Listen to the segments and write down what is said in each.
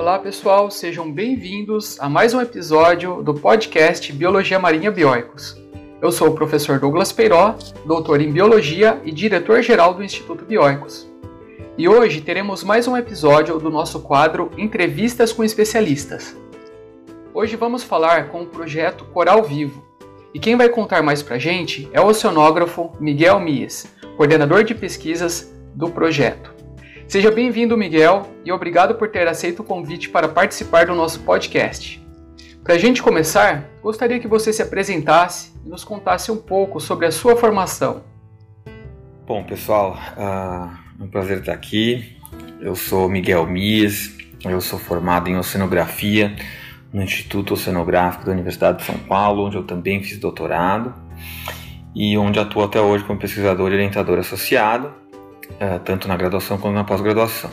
Olá pessoal, sejam bem-vindos a mais um episódio do podcast Biologia Marinha Bioicos. Eu sou o professor Douglas Peiró, doutor em Biologia e diretor-geral do Instituto Bioicos. E hoje teremos mais um episódio do nosso quadro Entrevistas com Especialistas. Hoje vamos falar com o projeto Coral Vivo. E quem vai contar mais pra gente é o oceanógrafo Miguel Mies, coordenador de pesquisas do projeto. Seja bem-vindo, Miguel, e obrigado por ter aceito o convite para participar do nosso podcast. Para a gente começar, gostaria que você se apresentasse e nos contasse um pouco sobre a sua formação. Bom, pessoal, uh, é um prazer estar aqui. Eu sou Miguel Mies, eu sou formado em oceanografia no Instituto Oceanográfico da Universidade de São Paulo, onde eu também fiz doutorado e onde atuo até hoje como pesquisador e orientador associado uh, tanto na graduação quanto na pós-graduação.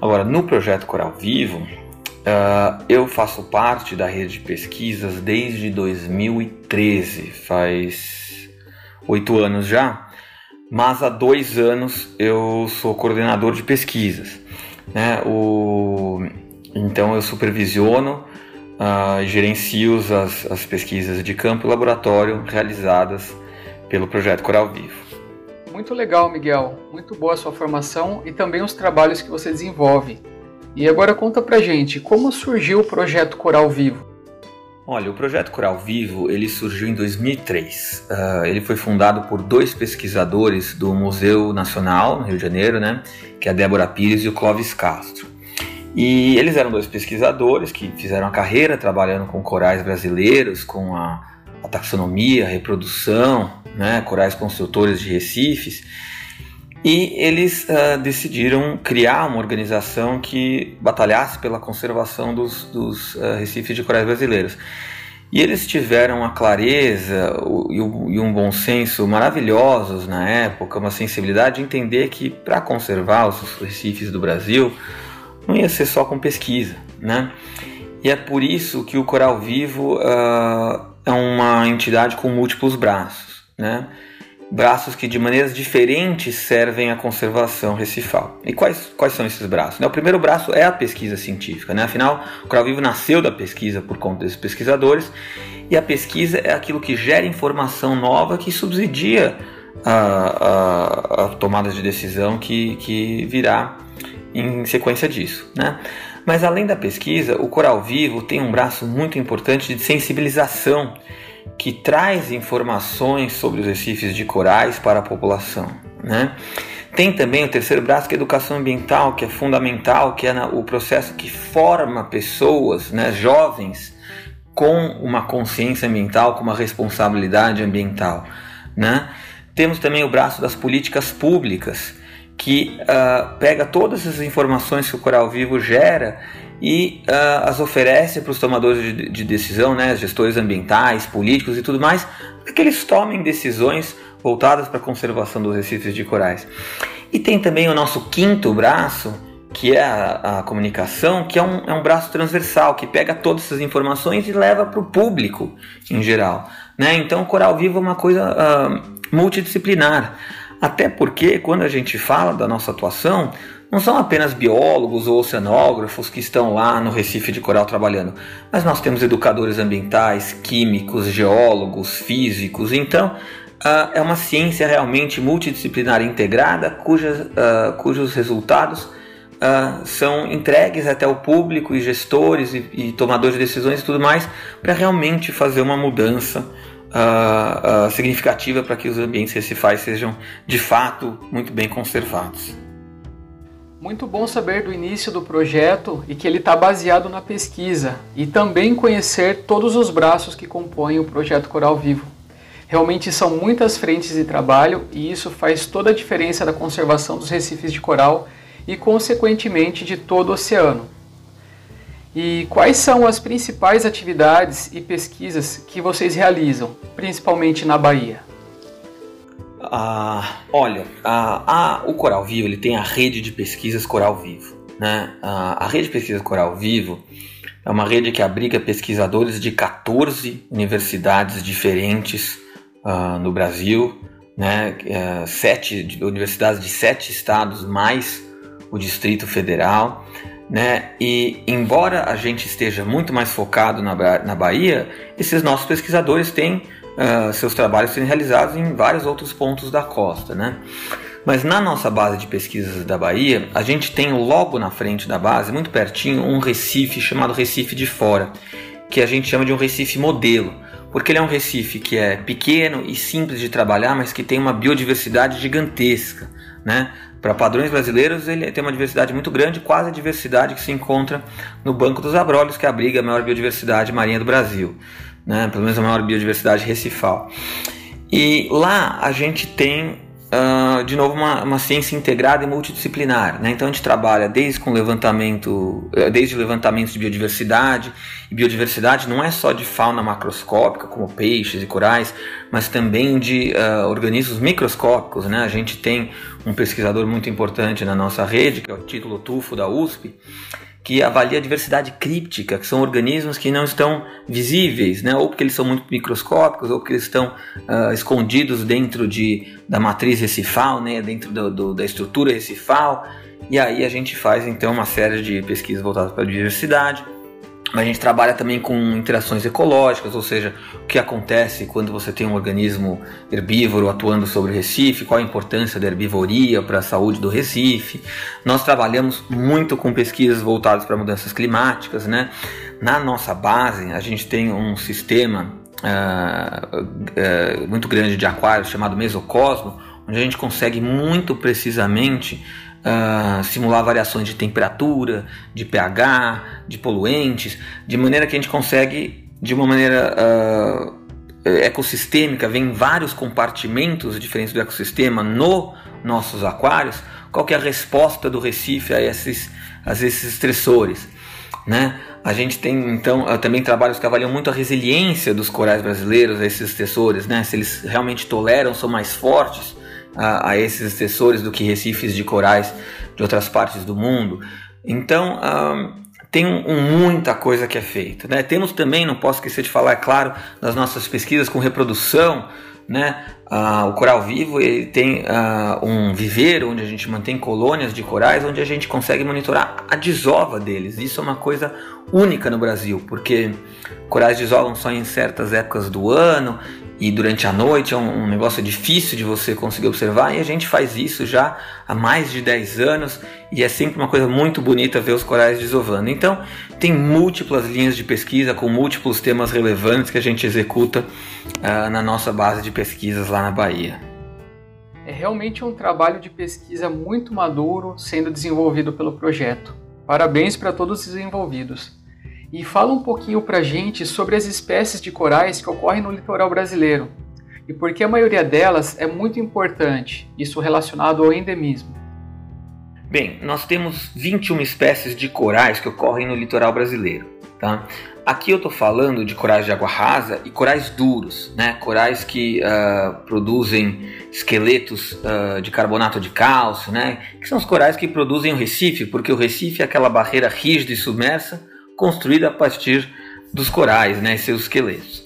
Agora, no projeto Coral Vivo, uh, eu faço parte da rede de pesquisas desde 2013, faz oito anos já, mas há dois anos eu sou coordenador de pesquisas. Né? O, então eu supervisiono uh, gerencio as, as pesquisas de campo e laboratório realizadas pelo projeto Coral Vivo. Muito legal, Miguel. Muito boa a sua formação e também os trabalhos que você desenvolve. E agora conta pra gente, como surgiu o projeto Coral Vivo? Olha, o projeto Coral Vivo ele surgiu em 2003. Uh, ah, ele foi fundado por dois pesquisadores do Museu Nacional no Rio de Janeiro, né, que é a Débora Pires e o Clóvis Castro. E eles eram dois pesquisadores que fizeram a carreira trabalhando com corais brasileiros, com a, a taxonomia, a reprodução, né, corais construtores de recifes, e eles uh, decidiram criar uma organização que batalhasse pela conservação dos, dos uh, recifes de corais brasileiros. E eles tiveram a clareza e um bom senso maravilhosos na época, uma sensibilidade de entender que para conservar os recifes do Brasil não ia ser só com pesquisa, né? E é por isso que o Coral Vivo uh, é uma entidade com múltiplos braços né? braços que de maneiras diferentes servem à conservação recifal. E quais, quais são esses braços? Né? O primeiro braço é a pesquisa científica, né? afinal, o Coral Vivo nasceu da pesquisa por conta desses pesquisadores, e a pesquisa é aquilo que gera informação nova que subsidia a, a, a tomada de decisão que, que virá em sequência disso. Né? Mas além da pesquisa, o Coral Vivo tem um braço muito importante de sensibilização que traz informações sobre os recifes de corais para a população. Né? Tem também o terceiro braço, que é a educação ambiental, que é fundamental, que é o processo que forma pessoas, né, jovens, com uma consciência ambiental, com uma responsabilidade ambiental. Né? Temos também o braço das políticas públicas, que uh, pega todas as informações que o Coral Vivo gera e uh, as oferece para os tomadores de, de, decisão, né, gestores ambientais, políticos e tudo mais, para que eles tomem decisões voltadas para a conservação dos recifes de corais. E tem também o nosso quinto braço, que é a, a comunicação, que é um, é um, braço transversal, que pega todas essas informações e leva para o público em geral. Né? Então, o Coral Vivo é uma coisa uh, multidisciplinar. Até porque, quando a gente fala da nossa atuação, não são apenas biólogos ou oceanógrafos que estão lá no Recife de Coral trabalhando, mas nós temos educadores ambientais, químicos, geólogos, físicos. Então, uh, é uma ciência realmente multidisciplinar integrada, uh, cujos resultados uh, são entregues até o público e gestores e, e tomadores de decisões e tudo mais, para realmente fazer uma mudança. Uh, uh, significativa para que os ambientes recifais sejam de fato muito bem conservados. Muito bom saber do início do projeto e que ele está baseado na pesquisa e também conhecer todos os braços que compõem o projeto Coral Vivo. Realmente são muitas frentes de trabalho e isso faz toda a diferença da conservação dos recifes de coral e, consequentemente, de todo o oceano. E quais são as principais atividades e pesquisas que vocês realizam, principalmente na Bahia? Ah, olha, o Coral Vivo ele tem a rede de pesquisas Coral Vivo. Né? a rede de pesquisas Coral Vivo é uma rede que abriga pesquisadores de 14 universidades diferentes uh, no Brasil, né? Uh, sete universidades de sete estados mais o Distrito Federal. Né? E embora a gente esteja muito mais focado na, na Bahia, esses nossos pesquisadores têm uh, seus trabalhos sendo realizados em vários outros pontos da costa. Né? Mas na nossa base de pesquisas da Bahia, a gente tem logo na frente da base, muito pertinho, um Recife chamado Recife de Fora, que a gente chama de um Recife modelo, porque ele é um Recife que é pequeno e simples de trabalhar, mas que tem uma biodiversidade gigantesca. Né? Para padrões brasileiros, ele tem uma diversidade muito grande, quase a diversidade que se encontra no Banco dos Abrolhos, que abriga a maior biodiversidade marinha do Brasil, né? pelo menos a maior biodiversidade recifal. E lá a gente tem uh, de novo, uma, uma, ciência integrada e multidisciplinar. Né? Então a gente trabalha desde com levantamento, eh, desde levantamentos de biodiversidade, e biodiversidade não é só de fauna macroscópica, como peixes e corais, mas também de uh, organismos microscópicos. Né? A gente tem um pesquisador muito importante na nossa rede, que é o Título Tufo da USP, que avalia a diversidade críptica, que são organismos que não estão visíveis, né? ou porque eles são muito microscópicos, ou porque eles estão uh, escondidos dentro de, da matriz recifal, né? dentro do, do, da estrutura recifal. E aí a gente faz então uma série de pesquisas voltadas para a diversidade. A gente trabalha também com interações ecológicas, ou seja, o que acontece quando você tem um organismo herbívoro atuando sobre o Recife, qual a importância da herbivoria para a saúde do Recife. Nós trabalhamos muito com pesquisas voltadas para mudanças climáticas. Né? Na nossa base, a gente tem um sistema uh, uh, muito grande de aquários chamado Mesocosmo, onde a gente consegue muito precisamente uh, simular variações de temperatura, de pH, de poluentes, de maneira que a gente consegue, de uma maneira uh, ecossistêmica, vem vários compartimentos diferentes do ecossistema no nossos aquários, qual é a resposta do Recife a esses, a esses estressores. Né? A gente tem então ah, também trabalhos que avaliam muito a resiliência dos corais brasileiros a esses estressores, né? se eles realmente toleram, são mais fortes a, a esses assessores do que recifes de corais de outras partes do mundo. Então, um, tem um, muita coisa que é feita. Né? Temos também, não posso esquecer de falar, é claro, das nossas pesquisas com reprodução. Né? Ah, o coral vivo ele tem ah, um viveiro onde a gente mantém colônias de corais, onde a gente consegue monitorar a desova deles. Isso é uma coisa única no Brasil, porque corais desovam só em certas épocas do ano e durante a noite é um, um, negócio difícil de você conseguir observar e a gente faz isso já há mais de 10 anos e é sempre uma coisa muito bonita ver os corais desovando. Então, tem múltiplas linhas de pesquisa com múltiplos temas relevantes que a gente executa uh, na nossa base de pesquisas lá na Bahia. É realmente um trabalho de pesquisa muito maduro sendo desenvolvido pelo projeto. Parabéns para todos os envolvidos. E fala um pouquinho pra gente sobre as espécies de corais que ocorrem no litoral brasileiro e por que a maioria delas é muito importante, isso relacionado ao endemismo. Bem, nós temos 21 espécies de corais que ocorrem no litoral brasileiro. Tá? Aqui eu estou falando de corais de água rasa e corais duros, né? corais que uh, produzem esqueletos uh, de carbonato de cálcio, né? que são os corais que produzem o Recife, porque o Recife é aquela barreira rígida e submersa construída a partir dos corais né, seus esqueletos.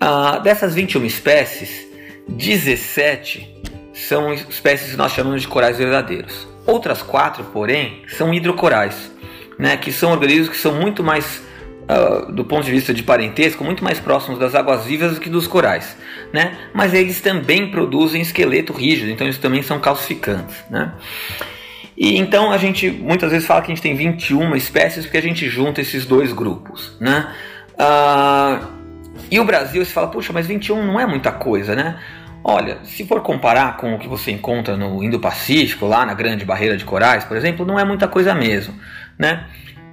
Ah, dessas 21 espécies, 17 são espécies que nós chamamos de corais verdadeiros. Outras quatro, porém, são hidrocorais, né, que são organismos que são muito mais, uh, do ponto de vista de parentesco, muito mais próximos das águas vivas do que dos corais. Né? Mas eles também produzem esqueleto rígido, então eles também são calcificantes. Né? E então a gente muitas vezes fala que a gente tem 21 espécies porque a gente junta esses dois grupos, né? Uh, e o Brasil se fala, puxa, mas 21 não é muita coisa, né? Olha, se for comparar com o que você encontra no Indo-Pacífico, lá na Grande Barreira de Corais, por exemplo, não é muita coisa mesmo, né?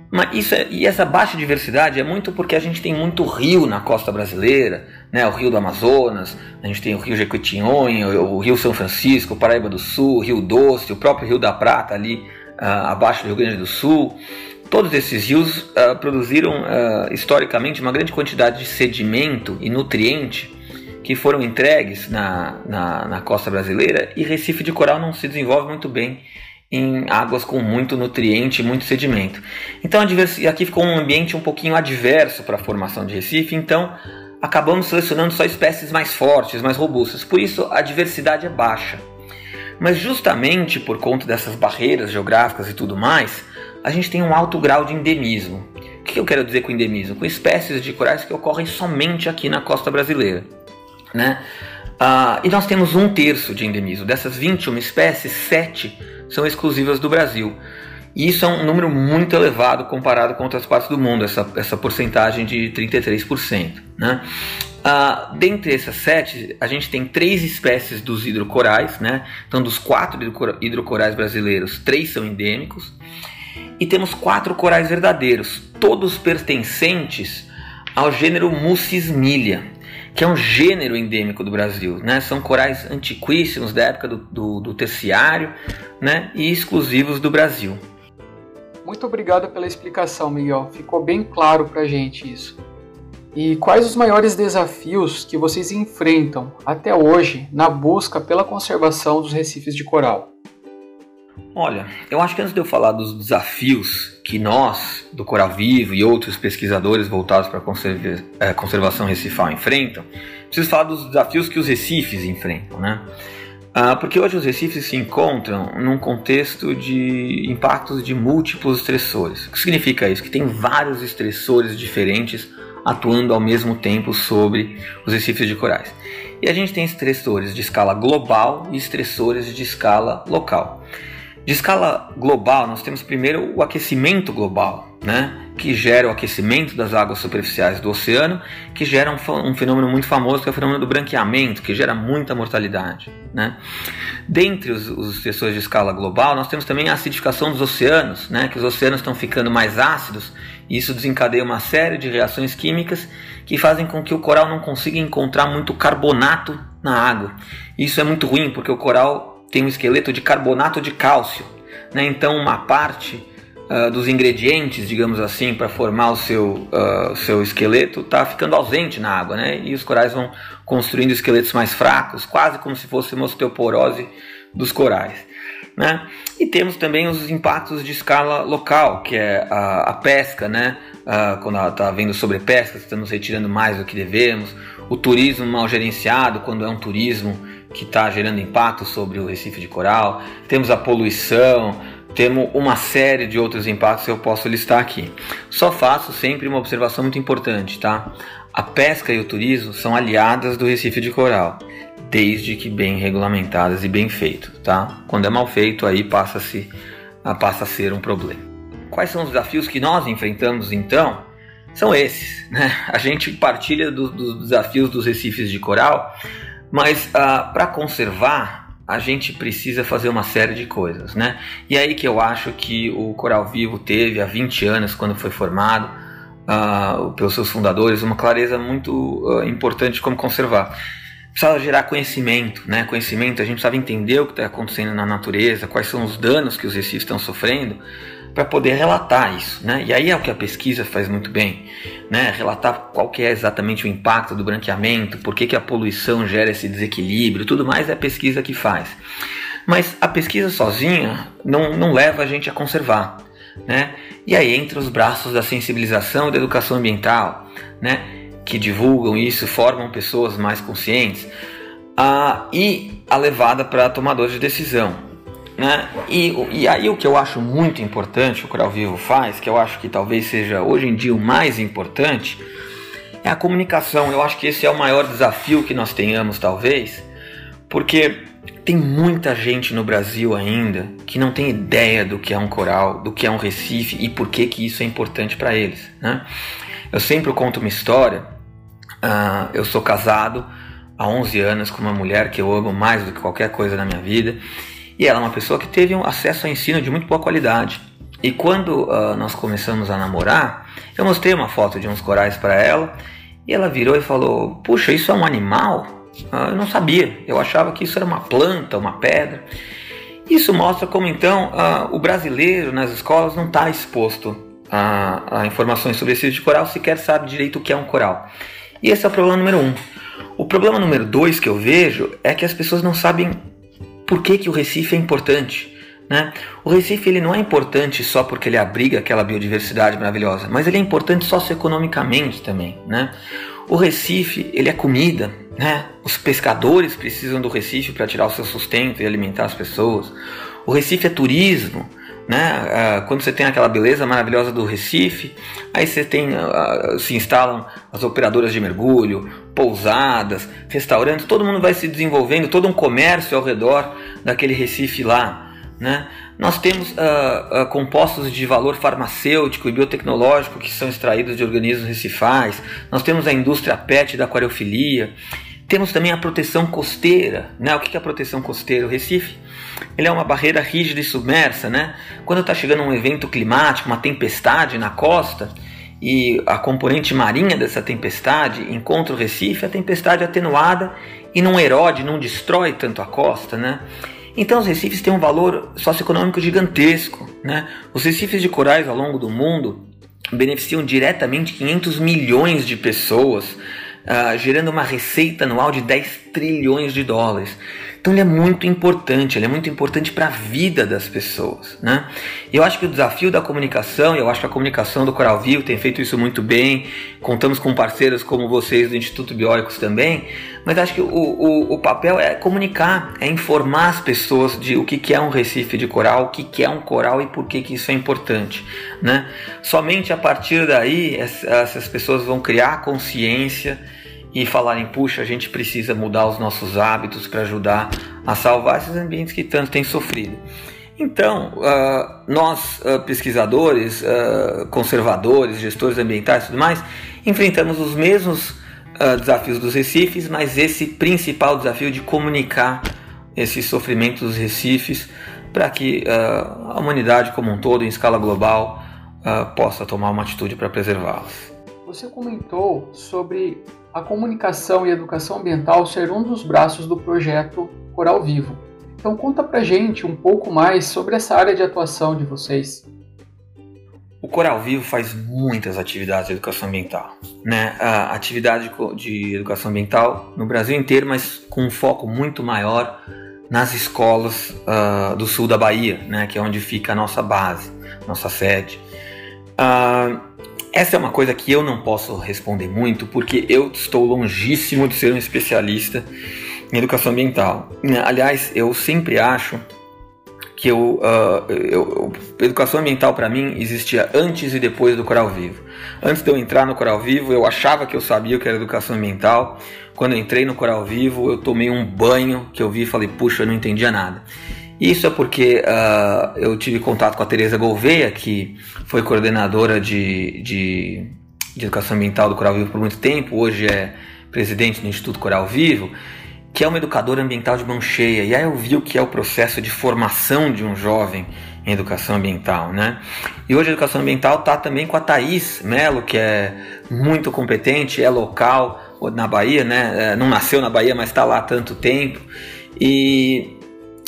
Mas isso é, e essa baixa diversidade é muito porque a gente tem muito rio na costa brasileira, né? O rio do Amazonas, a gente tem o rio Jequitinhonha, o rio São Francisco, o Paraíba do Sul, o Rio Doce, o próprio Rio da Prata ali uh, abaixo do Rio Grande do Sul. Todos esses rios uh, produziram uh, historicamente uma grande quantidade de sedimento e nutriente que foram entregues na, na, na costa brasileira e Recife de Coral não se desenvolve muito bem em águas com muito nutriente muito sedimento. Então aqui ficou um ambiente um pouquinho adverso para a formação de Recife, então acabamos selecionando só espécies mais fortes, mais robustas, por isso a diversidade é baixa. Mas justamente por conta dessas barreiras geográficas e tudo mais, a gente tem um alto grau de endemismo. O que eu quero dizer com endemismo? Com espécies de corais que ocorrem somente aqui na costa brasileira. Né? Uh, e nós temos um terço de endemismo. Dessas 21 espécies, 7 são exclusivas do Brasil. E isso é um número muito elevado comparado com outras partes do mundo, essa, essa porcentagem de 33%. Né? Uh, dentre essas sete, a gente tem três espécies dos hidrocorais, né? Então, dos quatro hidrocorais brasileiros, três são endêmicos. E temos quatro corais verdadeiros, todos pertencentes ao gênero Mucismilia, que é um gênero endêmico do Brasil. Né? São corais antiquíssimos da época do, do, do terciário né? e exclusivos do Brasil. Muito obrigado pela explicação, Miguel. Ficou bem claro para a gente isso. E quais os maiores desafios que vocês enfrentam até hoje na busca pela conservação dos recifes de coral? Olha, eu acho que antes de eu falar dos desafios que nós, do Coral Vivo e outros pesquisadores voltados para a é, conservação recifal enfrentam, preciso falar dos desafios que os recifes enfrentam, né? Ah, porque hoje os recifes se encontram num contexto de impactos de múltiplos estressores. O que significa isso? Que tem vários estressores diferentes atuando ao mesmo tempo sobre os recifes de corais. E a gente tem estressores de escala global e estressores de escala local. De escala global, nós temos primeiro o aquecimento global, né? que gera o aquecimento das águas superficiais do oceano, que gera um, um, fenômeno muito famoso que é o fenômeno do branqueamento, que gera muita mortalidade. Né? Dentre os, os de escala global, nós temos também a acidificação dos oceanos, né? que os oceanos estão ficando mais ácidos e isso desencadeia uma série de reações químicas que fazem com que o coral não consiga encontrar muito carbonato na água. Isso é muito ruim porque o coral tem um esqueleto de carbonato de cálcio. Né? Então, uma parte uh, dos ingredientes, digamos assim, para formar o seu, uh, seu esqueleto está ficando ausente na água. Né? E os corais vão construindo esqueletos mais fracos, quase como se fosse uma osteoporose dos corais. Né? E temos também os impactos de escala local, que é a, a pesca, né? Uh, quando está havendo sobrepesca, estamos retirando mais do que devemos, o turismo mal gerenciado, quando é um turismo que está gerando impacto sobre o recife de coral, temos a poluição, temos uma série de outros impactos que eu posso listar aqui. Só faço sempre uma observação muito importante, tá? A pesca e o turismo são aliadas do recife de coral desde que bem regulamentadas e bem feito, tá? Quando é mal feito, aí passa-se passa a ser um problema. Quais são os desafios que nós enfrentamos então? São esses, né? A gente partilha dos do desafios dos recifes de coral, mas ah, para conservar a gente precisa fazer uma série de coisas, né? E aí que eu acho que o Coral Vivo teve há 20 anos, quando foi formado, uh, pelos seus fundadores, uma clareza muito uh, importante como conservar precisava gerar conhecimento, né? Conhecimento, a gente precisava entender o que está acontecendo na natureza, quais são os danos que os recifes estão sofrendo, para poder relatar isso, né? E aí é o que a pesquisa faz muito bem, né? Relatar qual que é exatamente o impacto do branqueamento, por que, que a poluição gera esse desequilíbrio, tudo mais é a pesquisa que faz. Mas a pesquisa sozinha não, não leva a gente a conservar, né? E aí entra os braços da sensibilização e da educação ambiental, né? que divulgam isso formam pessoas mais conscientes ah, e a levada para tomadores de decisão. Né? E, e aí o que eu acho muito importante o Coral Vivo faz, que eu acho que talvez seja hoje em dia o mais importante, é a comunicação. Eu acho que esse é o maior desafio que nós tenhamos, talvez, porque tem muita gente no Brasil ainda que não tem ideia do que é um coral, do que é um recife e por que, que isso é importante para eles. Né? Eu sempre conto uma história Uh, eu sou casado há 11 anos com uma mulher que eu amo mais do que qualquer coisa na minha vida. E ela é uma pessoa que teve um acesso a ensino de muito boa qualidade. E quando uh, nós começamos a namorar, eu mostrei uma foto de uns corais para ela e ela virou e falou: Puxa, isso é um animal? Uh, eu não sabia, eu achava que isso era uma planta, uma pedra. Isso mostra como então uh, o brasileiro nas escolas não está exposto a, a informações sobre esse tipo de coral, sequer sabe direito o que é um coral. E esse é o problema número um. O problema número dois que eu vejo é que as pessoas não sabem por que, que o Recife é importante. Né? O Recife ele não é importante só porque ele abriga aquela biodiversidade maravilhosa, mas ele é importante socioeconomicamente também. Né? O Recife ele é comida, né? os pescadores precisam do Recife para tirar o seu sustento e alimentar as pessoas. O Recife é turismo, Né? Quando você tem aquela beleza maravilhosa do Recife, aí você tem, se instalam as operadoras de mergulho, pousadas, restaurantes, todo mundo vai se desenvolvendo, todo um comércio ao redor daquele Recife lá. Né? Nós temos uh, uh, compostos de valor farmacêutico e biotecnológico que são extraídos de organismos recifais. Nós temos a indústria PET da aquariofilia. Temos também a proteção costeira. Né? O que é a proteção costeira? O Recife ele é uma barreira rígida e submersa. Né? Quando está chegando um evento climático, uma tempestade na costa, e a componente marinha dessa tempestade encontra o Recife, a tempestade é atenuada e não erode, não destrói tanto a costa. Né? Então os recifes têm um valor socioeconômico gigantesco. Né? Os recifes de corais ao longo do mundo beneficiam diretamente 500 milhões de pessoas, uh, gerando uma receita anual de 10 trilhões de dólares. Então ele é muito importante, ele é muito importante para a vida das pessoas, né? Eu acho que o desafio da comunicação, eu acho que a comunicação do Coral Vivo tem feito isso muito bem. Contamos com parceiros como vocês do Instituto Bióicos também, mas acho que o, o, o papel é comunicar, é informar as pessoas de o que, que é um recife de coral, o que, que é um coral e por que, que isso é importante, né? Somente a partir daí essas pessoas vão criar consciência e falarem, puxa, a gente precisa mudar os nossos hábitos para ajudar a salvar esses ambientes que tanto têm sofrido. Então, uh, nós uh, pesquisadores, uh, conservadores, gestores ambientais e tudo mais, enfrentamos os mesmos desafios dos recifes, mas esse principal desafio de comunicar esses sofrimentos dos recifes para que a humanidade como um todo, em escala global, possa tomar uma atitude para preservá-los. Você comentou sobre a comunicação e a educação ambiental ser um dos braços do projeto Coral Vivo. Então conta pra gente um pouco mais sobre essa área de atuação de vocês. O Coral Vivo faz muitas atividades de educação ambiental, né? Atividade de educação ambiental no Brasil inteiro, mas com um foco muito maior nas escolas uh, do sul da Bahia, né? Que é onde fica a nossa base, nossa sede. Uh, essa é uma coisa que eu não posso responder muito porque eu estou longíssimo de ser um especialista em educação ambiental. Aliás, eu sempre acho que eu, uh, eu educação ambiental para mim existia antes e depois do Coral Vivo. Antes de eu entrar no Coral Vivo, eu achava que eu sabia o que era educação ambiental. Quando eu entrei no Coral Vivo, eu tomei um banho que eu vi e falei, puxa, eu não entendia nada. Isso é porque uh, eu tive contato com a Teresa Gouveia, que foi coordenadora de, de, de, Educação Ambiental do Coral Vivo por muito tempo, hoje é presidente do Instituto Coral Vivo, que é uma educadora ambiental de mão cheia. E aí eu vi o que é o processo de formação de um jovem em educação ambiental, né? E hoje a educação ambiental está também com a Thaís Melo, que é muito competente, é local na Bahia, né? É, não nasceu na Bahia, mas está lá há tanto tempo. E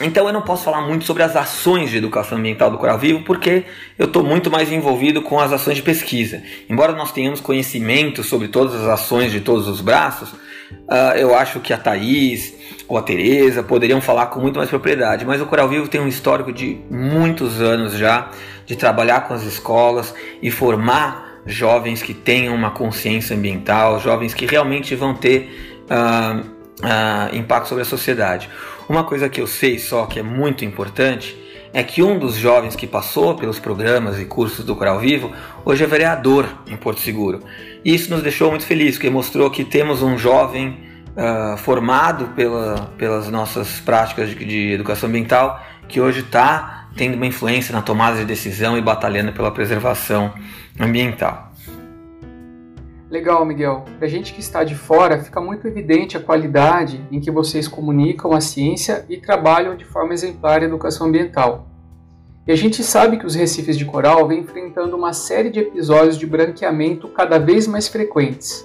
então eu não posso falar muito sobre as ações de educação ambiental do Coral Vivo porque eu estou muito mais envolvido com as ações de pesquisa. Embora nós tenhamos conhecimento sobre todas as ações de todos os braços, uh, eu acho que a Thaís ou a Tereza poderiam falar com muito mais propriedade. Mas o Coral Vivo tem um histórico de muitos anos já de trabalhar com as escolas e formar jovens que tenham uma consciência ambiental, jovens que realmente vão ter uh, uh, impacto sobre a sociedade. Uma coisa que eu sei só que é muito importante é que um dos jovens que passou pelos programas e cursos do Coral Vivo hoje é vereador em Porto Seguro. Isso nos deixou muito felizes, porque mostrou que temos um jovem uh, formado pela, pelas nossas práticas de, de educação ambiental que hoje está tendo uma influência na tomada de decisão e batalhando pela preservação ambiental. Legal, Miguel. Para a gente que está de fora, fica muito evidente a qualidade em que vocês comunicam a ciência e trabalham de forma exemplar a educação ambiental. E a gente sabe que os recifes de coral vêm enfrentando uma série de episódios de branqueamento cada vez mais frequentes.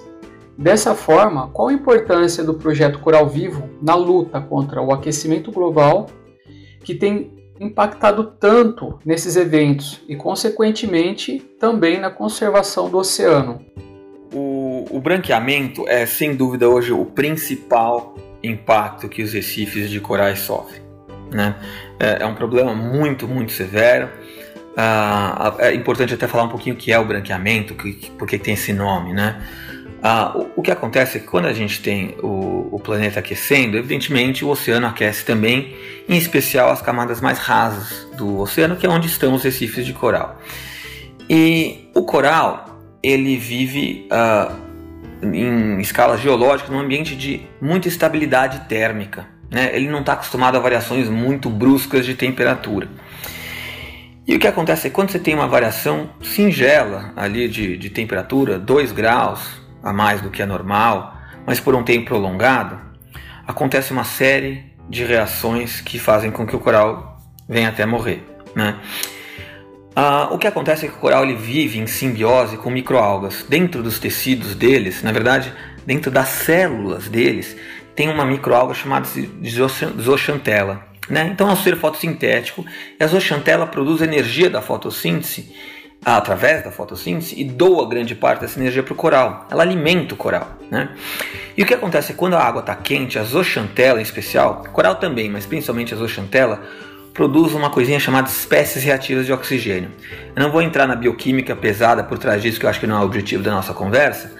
Dessa forma, qual a importância do projeto Coral Vivo na luta contra o aquecimento global, que tem impactado tanto nesses eventos e, consequentemente, também na conservação do oceano? O, o branqueamento é sem dúvida hoje o principal impacto que os recifes de corais sofrem. Né? É, é um problema muito, muito severo. Ah, é importante até falar um pouquinho o que é o branqueamento, que, porque tem esse nome. Né? Ah, o, o, que acontece é que quando a gente tem o, o, planeta aquecendo, evidentemente o oceano aquece também, em especial as camadas mais rasas do oceano, que é onde estão os recifes de coral. E o coral ele vive ah, em escala geológica num ambiente de muita estabilidade térmica. Né? Ele não está acostumado a variações muito bruscas de temperatura. E o que acontece é quando você tem uma variação singela ali de, de temperatura, 2 graus a mais do que é normal, mas por um tempo prolongado, acontece uma série de reações que fazem com que o coral venha até morrer. Né? Ah, o que acontece é que o coral ele vive em simbiose com microalgas. Dentro dos tecidos deles, na verdade, dentro das células deles, tem uma microalga chamada zooxantela. Né? Então é um ser fotossintético e a zooxantela produz energia da fotossíntese através da fotossíntese e doa grande parte dessa energia para o coral. Ela alimenta o coral. Né? E o que acontece é que quando a água está quente, a zooxantela em especial, coral também, mas principalmente a zooxantela, produz uma coisinha chamada espécies reativas de oxigênio. Eu não vou entrar na bioquímica pesada por trás disso, que eu acho que não é o objetivo da nossa conversa,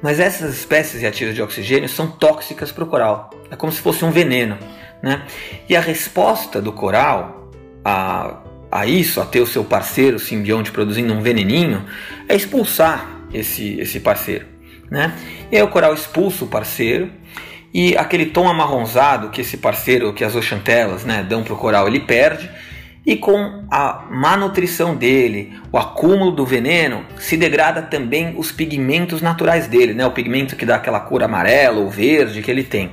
mas essas espécies reativas de oxigênio são tóxicas para o coral. É como se fosse um veneno. Né? E a resposta do coral a, a isso, a ter o seu parceiro simbionte produzindo um veneninho, é expulsar esse, esse parceiro. Né? E aí o coral expulsa o parceiro e aquele tom amarronzado que esse parceiro, que as oxantelas né, dão para o coral, ele perde. E com a má nutrição dele, o acúmulo do veneno, se degrada também os pigmentos naturais dele, né? o pigmento que dá aquela cor amarela ou verde que ele tem.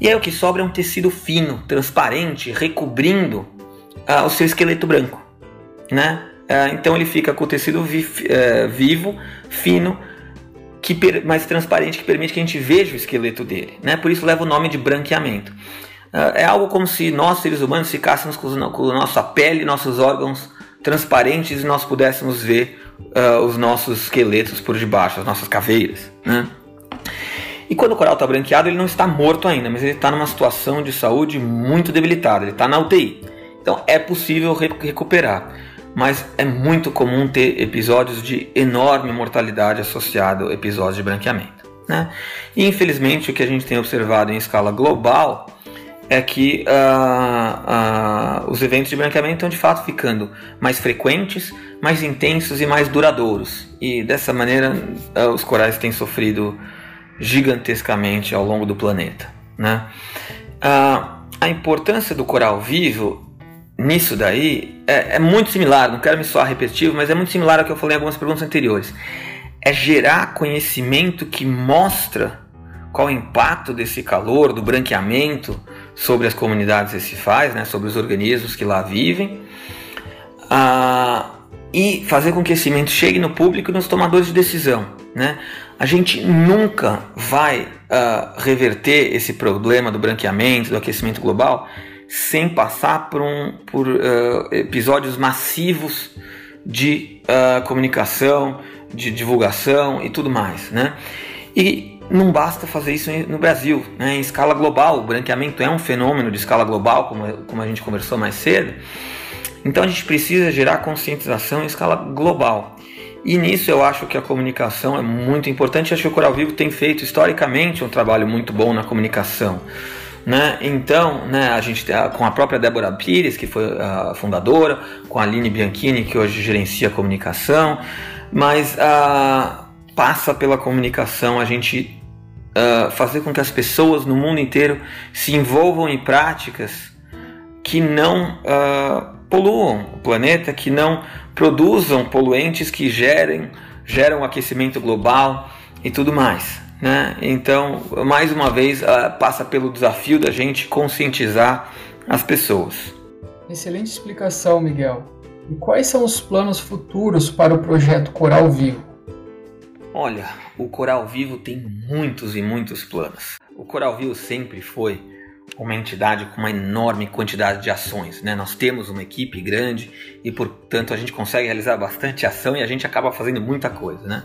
E aí o que sobra é um tecido fino, transparente, recobrindo ah, o seu esqueleto branco. Né? Ah, então ele fica com o tecido vi eh, vivo, fino, que mais transparente, que permite que a gente veja o esqueleto dele. Né? Por isso leva o nome de branqueamento. Ah, é algo como se nós, seres humanos, ficássemos com, com a nossa pele, nossos órgãos transparentes e nós pudéssemos ver uh, os nossos esqueletos por debaixo, as nossas caveiras. Né? E quando o coral está branqueado, ele não está morto ainda, mas ele está numa situação de saúde muito debilitada, ele está na UTI. Então é possível recuperar, mas é muito comum ter episódios de enorme mortalidade associado a episódios de branqueamento. Né? E infelizmente o que a gente tem observado em escala global é que uh, uh, os eventos de branqueamento estão de fato ficando mais frequentes, mais intensos e mais duradouros. E dessa maneira uh, os corais têm sofrido gigantescamente ao longo do planeta. Né? A importância do coral vivo nisso daí é, é, muito similar, não quero me soar repetitivo, mas é muito similar ao que eu falei em algumas perguntas anteriores. É gerar conhecimento que mostra qual o impacto desse calor, do branqueamento sobre as comunidades recifais, né, sobre os organismos que lá vivem, ah, e fazer com que esse conhecimento chegue no público e nos tomadores de decisão. Né? A gente nunca vai uh, reverter esse problema do branqueamento, do aquecimento global, sem passar por, um, por uh, episódios massivos de uh, comunicação, de divulgação e tudo mais. Né? E não basta fazer isso no Brasil, né? em escala global. O branqueamento é um fenômeno de escala global, como, como a gente conversou mais cedo. Então a gente precisa gerar conscientização em escala global. E nisso eu acho que a comunicação é muito importante. Acho que o Coral Vivo tem feito historicamente um trabalho muito bom na comunicação. Né? Então, né, a gente com a própria Débora Pires, que foi a fundadora, com a Aline Bianchini, que hoje gerencia a comunicação, mas uh, passa pela comunicação a gente uh, fazer com que as pessoas no mundo inteiro se envolvam em práticas que não uh, poluam o planeta, que não produzam poluentes que gerem, geram aquecimento global e tudo mais. Né? Então, mais uma vez, uh, passa pelo desafio da gente conscientizar as pessoas. Excelente explicação, Miguel. E quais são os planos futuros para o projeto Coral Vivo? Olha, o Coral Vivo tem muitos e muitos planos. O Coral Vivo sempre foi uma entidade com uma enorme quantidade de ações. Né? Nós temos uma equipe grande e, portanto, a gente consegue realizar bastante ação e a gente acaba fazendo muita coisa. Né?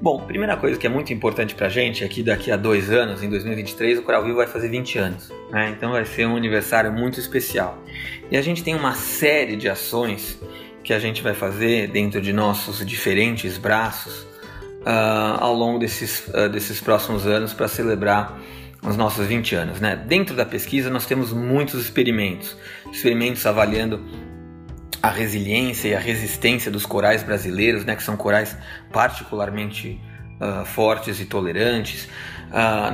Bom, primeira coisa que é muito importante para a gente é que daqui a dois anos, em 2023, o Coral Vivo vai fazer 20 anos. Né? Então vai ser um aniversário muito especial. E a gente tem uma série de ações que a gente vai fazer dentro de nossos diferentes braços uh, ao longo desses, uh, desses próximos anos para celebrar os nossos 20 anos. Né? Dentro da pesquisa, nós temos muitos experimentos, experimentos avaliando a resiliência e a resistência dos corais brasileiros, né, que são corais particularmente uh, fortes e tolerantes.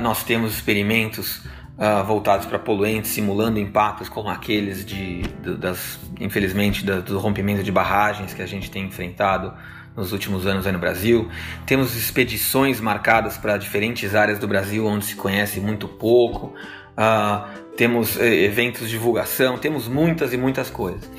nós temos experimentos Uh, voltados para poluentes, simulando impactos como aqueles de, de das, infelizmente, da, do rompimento de barragens que a gente tem enfrentado nos últimos anos aí no Brasil. Temos expedições marcadas para diferentes áreas do Brasil onde se conhece muito pouco. Uh, temos eh, eventos de divulgação, temos muitas e muitas coisas.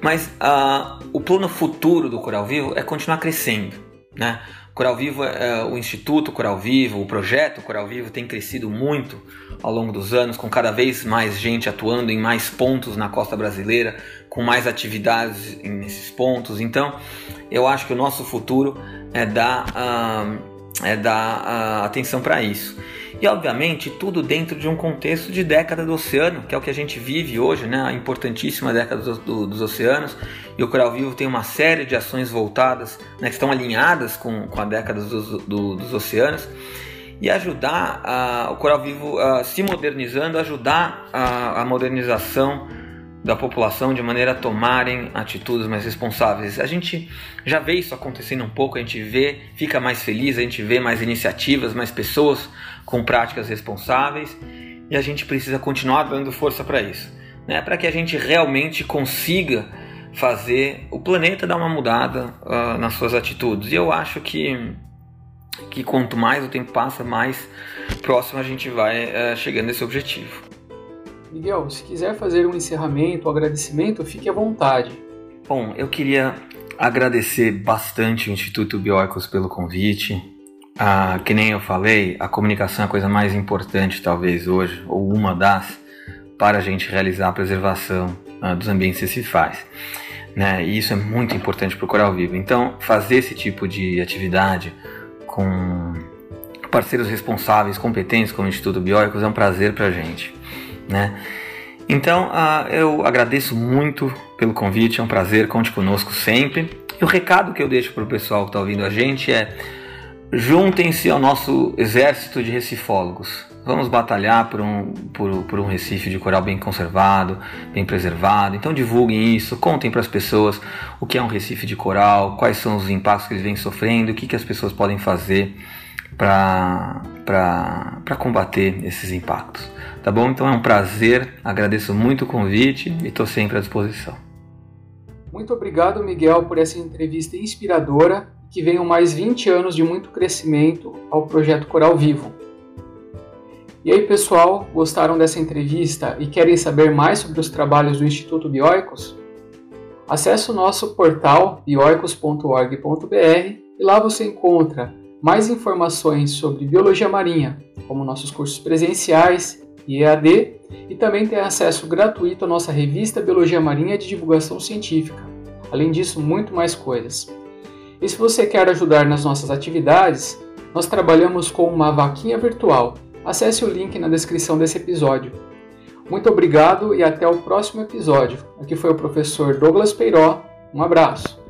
Mas uh, o plano futuro do Coral Vivo é continuar crescendo. Né? Coral Vivo, é, o Instituto Coral Vivo, o projeto Coral Vivo tem crescido muito ao longo dos anos, com cada vez mais gente atuando em mais pontos na costa brasileira, com mais atividades nesses pontos. Então, eu acho que o nosso futuro é dar, uh, é dar uh, atenção para isso. E obviamente tudo dentro de um contexto de década do oceano, que é o que a gente vive hoje, né? a importantíssima década do, do, dos oceanos. E o Coral Vivo tem uma série de ações voltadas, né, que estão alinhadas com, com a década dos, do, dos oceanos. E ajudar a, o Coral Vivo a, se modernizando, ajudar a, a modernização da população de maneira a tomarem atitudes mais responsáveis. A gente já vê isso acontecendo um pouco, a gente vê, fica mais feliz, a gente vê mais iniciativas, mais pessoas com práticas responsáveis e a gente precisa continuar dando força para isso, né? para que a gente realmente consiga fazer o planeta dar uma mudada uh, nas suas atitudes. E eu acho que, que quanto mais o tempo passa, mais próximo a gente vai uh, chegando a esse objetivo. Miguel, se quiser fazer um encerramento, um agradecimento, fique à vontade. Bom, eu queria agradecer bastante o Instituto Bioicos pelo convite. Ah, que nem eu falei, a comunicação é a coisa mais importante, talvez hoje, ou uma das, para a gente realizar a preservação ah, dos ambientes que se faz. Né? E isso é muito importante para o Coral Vivo. Então, fazer esse tipo de atividade com parceiros responsáveis, competentes como o Instituto Bioicos é um prazer para a gente né? Então, uh, eu agradeço muito pelo convite, é um prazer, conte conosco sempre. E o recado que eu deixo para o pessoal que está ouvindo a gente é: juntem-se ao nosso exército de recifólogos. Vamos batalhar por um, por, por, um Recife de coral bem conservado, bem preservado. Então divulguem isso, contem para as pessoas o que é um Recife de coral, quais são os impactos que eles vêm sofrendo, o que, que as pessoas podem fazer para combater esses impactos. Tá bom? Então é um prazer, agradeço muito o convite e estou sempre à disposição. Muito obrigado, Miguel, por essa entrevista inspiradora que venham mais 20 anos de muito crescimento ao projeto Coral Vivo. E aí, pessoal, gostaram dessa entrevista e querem saber mais sobre os trabalhos do Instituto Bioicos? Acesse o nosso portal bioicos.org.br e lá você encontra mais informações sobre biologia marinha, como nossos cursos presenciais e EAD, e também tem acesso gratuito à nossa revista Biologia Marinha de Divulgação Científica. Além disso, muito mais coisas. E se você quer ajudar nas nossas atividades, nós trabalhamos com uma vaquinha virtual. Acesse o link na descrição desse episódio. Muito obrigado e até o próximo episódio. Aqui foi o professor Douglas Peiró. Um abraço.